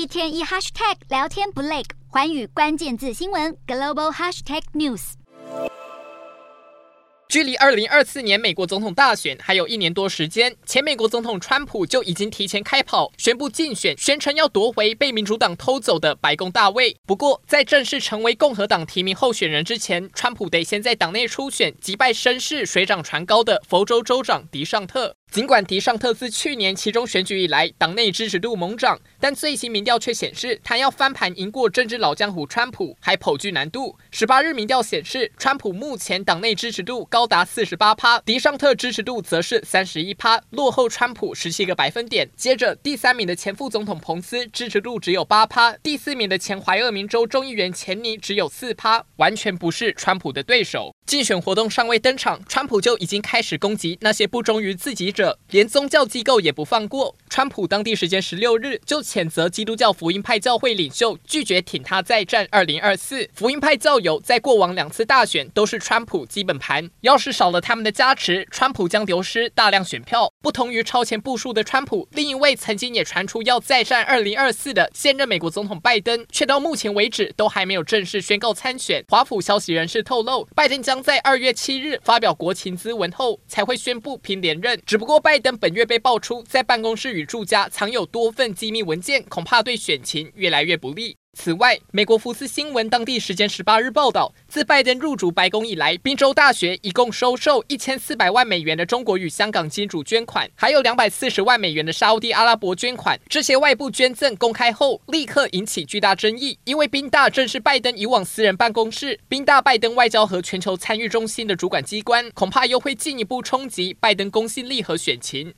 一天一 hashtag 聊天不累，环宇关键字新闻 global hashtag news。距离二零二四年美国总统大选还有一年多时间，前美国总统川普就已经提前开跑，宣布竞选，宣称要夺回被民主党偷走的白宫大位。不过，在正式成为共和党提名候选人之前，川普得先在党内初选击败声势水涨船高的佛州州长迪尚特。尽管迪尚特自去年期中选举以来，党内支持度猛涨，但最新民调却显示，他要翻盘赢过政治老江湖川普还颇具难度。十八日民调显示，川普目前党内支持度高达四十八趴，迪尚特支持度则是三十一趴，落后川普十七个百分点。接着，第三名的前副总统彭斯支持度只有八趴，第四名的前怀俄明州众议员钱尼只有四趴，完全不是川普的对手。竞选活动尚未登场，川普就已经开始攻击那些不忠于自己连宗教机构也不放过。川普当地时间十六日就谴责基督教福音派教会领袖拒绝挺他再战二零二四。福音派教友在过往两次大选都是川普基本盘，要是少了他们的加持，川普将流失大量选票。不同于超前部署的川普，另一位曾经也传出要再战二零二四的现任美国总统拜登，却到目前为止都还没有正式宣告参选。华府消息人士透露，拜登将在二月七日发表国情咨文后，才会宣布拼连任。只不过，拜登本月被爆出在办公室与住家藏有多份机密文件，恐怕对选情越来越不利。此外，美国福斯新闻当地时间十八日报道，自拜登入主白宫以来，宾州大学一共收受一千四百万美元的中国与香港金主捐款，还有两百四十万美元的沙地阿拉伯捐款。这些外部捐赠公开后，立刻引起巨大争议，因为宾大正是拜登以往私人办公室，宾大拜登外交和全球参与中心的主管机关，恐怕又会进一步冲击拜登公信力和选情。